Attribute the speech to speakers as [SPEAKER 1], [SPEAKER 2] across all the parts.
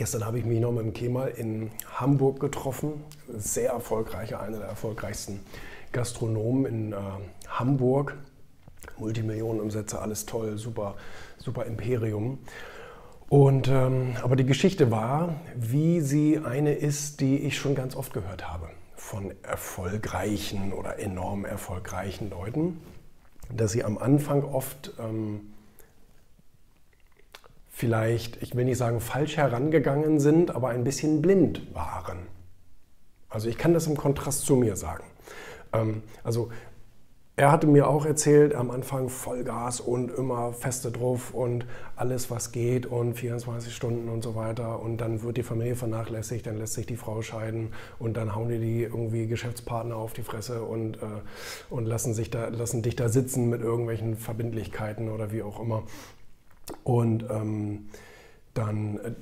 [SPEAKER 1] Gestern habe ich mich noch mit dem Kemal in Hamburg getroffen. Sehr erfolgreicher, einer der erfolgreichsten Gastronomen in äh, Hamburg. Multimillionenumsätze, alles toll, super, super Imperium. Und, ähm, aber die Geschichte war, wie sie eine ist, die ich schon ganz oft gehört habe von erfolgreichen oder enorm erfolgreichen Leuten, dass sie am Anfang oft ähm, vielleicht, ich will nicht sagen falsch herangegangen sind, aber ein bisschen blind waren. Also ich kann das im Kontrast zu mir sagen. Ähm, also er hatte mir auch erzählt, am Anfang Vollgas und immer feste drauf und alles, was geht und 24 Stunden und so weiter. Und dann wird die Familie vernachlässigt, dann lässt sich die Frau scheiden und dann hauen die, die irgendwie Geschäftspartner auf die Fresse und, äh, und lassen, sich da, lassen dich da sitzen mit irgendwelchen Verbindlichkeiten oder wie auch immer. Und ähm, dann äh,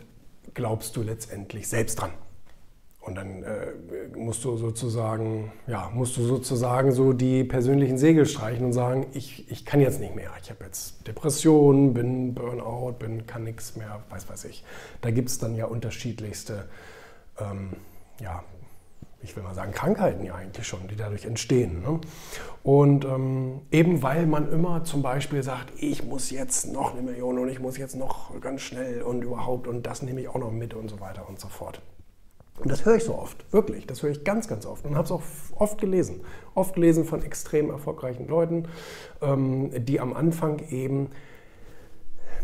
[SPEAKER 1] glaubst du letztendlich selbst dran. Und dann äh, musst du sozusagen, ja, musst du sozusagen so die persönlichen Segel streichen und sagen, ich, ich kann jetzt nicht mehr. Ich habe jetzt Depressionen, bin Burnout, bin, kann nichts mehr, weiß weiß ich. Da gibt es dann ja unterschiedlichste ähm, ja, ich will mal sagen, Krankheiten ja eigentlich schon, die dadurch entstehen. Ne? Und ähm, eben weil man immer zum Beispiel sagt, ich muss jetzt noch eine Million und ich muss jetzt noch ganz schnell und überhaupt und das nehme ich auch noch mit und so weiter und so fort. Und das höre ich so oft, wirklich, das höre ich ganz, ganz oft und habe es auch oft gelesen. Oft gelesen von extrem erfolgreichen Leuten, ähm, die am Anfang eben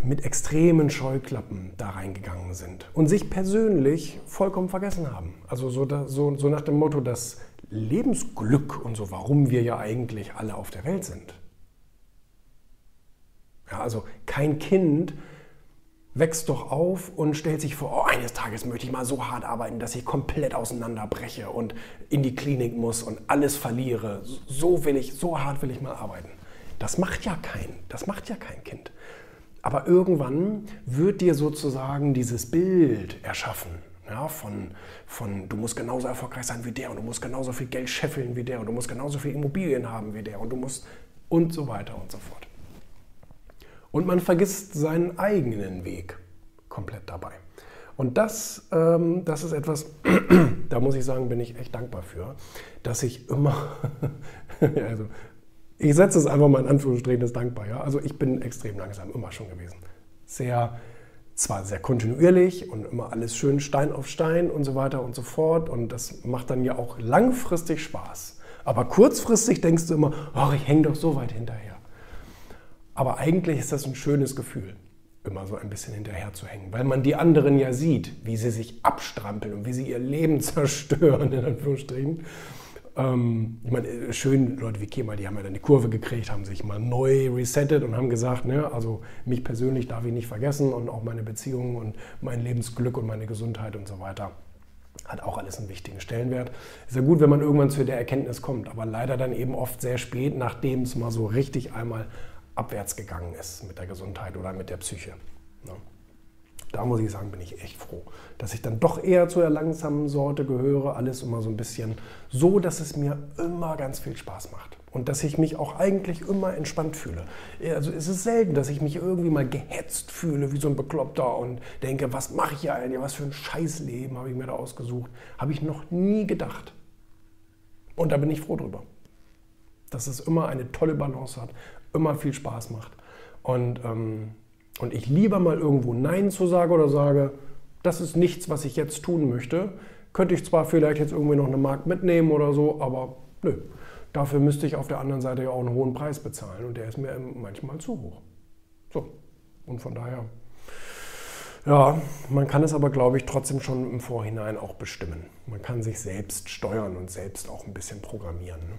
[SPEAKER 1] mit extremen Scheuklappen da reingegangen sind und sich persönlich vollkommen vergessen haben. Also so, so, so nach dem Motto, das Lebensglück und so, warum wir ja eigentlich alle auf der Welt sind. Ja, also kein Kind wächst doch auf und stellt sich vor, oh, eines Tages möchte ich mal so hart arbeiten, dass ich komplett auseinanderbreche und in die Klinik muss und alles verliere. So will ich, so hart will ich mal arbeiten. Das macht ja kein, das macht ja kein Kind. Aber irgendwann wird dir sozusagen dieses Bild erschaffen. Ja, von, von, du musst genauso erfolgreich sein wie der und du musst genauso viel Geld scheffeln wie der und du musst genauso viel Immobilien haben wie der und du musst und so weiter und so fort. Und man vergisst seinen eigenen Weg komplett dabei. Und das, ähm, das ist etwas, da muss ich sagen, bin ich echt dankbar für, dass ich immer, also ich setze es einfach mal in Anführungsstrichen, das dankbar. Ja? Also ich bin extrem langsam, immer schon gewesen. Sehr, zwar sehr kontinuierlich und immer alles schön Stein auf Stein und so weiter und so fort. Und das macht dann ja auch langfristig Spaß. Aber kurzfristig denkst du immer, ach, ich hänge doch so weit hinterher. Aber eigentlich ist das ein schönes Gefühl, immer so ein bisschen hinterher zu hängen, weil man die anderen ja sieht, wie sie sich abstrampeln und wie sie ihr Leben zerstören, in Anführungsstrichen. Ähm, ich meine, schön, Leute wie Kemal, die haben ja dann die Kurve gekriegt, haben sich mal neu resettet und haben gesagt, ne, also mich persönlich darf ich nicht vergessen und auch meine Beziehungen und mein Lebensglück und meine Gesundheit und so weiter. Hat auch alles einen wichtigen Stellenwert. Ist ja gut, wenn man irgendwann zu der Erkenntnis kommt, aber leider dann eben oft sehr spät, nachdem es mal so richtig einmal abwärts gegangen ist mit der Gesundheit oder mit der Psyche. Ne? Da muss ich sagen, bin ich echt froh, dass ich dann doch eher zu der langsamen Sorte gehöre. Alles immer so ein bisschen so, dass es mir immer ganz viel Spaß macht. Und dass ich mich auch eigentlich immer entspannt fühle. Also es ist selten, dass ich mich irgendwie mal gehetzt fühle, wie so ein Bekloppter und denke, was mache ich hier eigentlich, was für ein Scheißleben habe ich mir da ausgesucht. Habe ich noch nie gedacht. Und da bin ich froh drüber. Dass es immer eine tolle Balance hat, immer viel Spaß macht. Und ähm, und ich lieber mal irgendwo Nein zu sage oder sage, das ist nichts, was ich jetzt tun möchte, könnte ich zwar vielleicht jetzt irgendwie noch eine Markt mitnehmen oder so, aber nö. Dafür müsste ich auf der anderen Seite ja auch einen hohen Preis bezahlen und der ist mir manchmal zu hoch. So, und von daher, ja, man kann es aber, glaube ich, trotzdem schon im Vorhinein auch bestimmen. Man kann sich selbst steuern und selbst auch ein bisschen programmieren. Ne?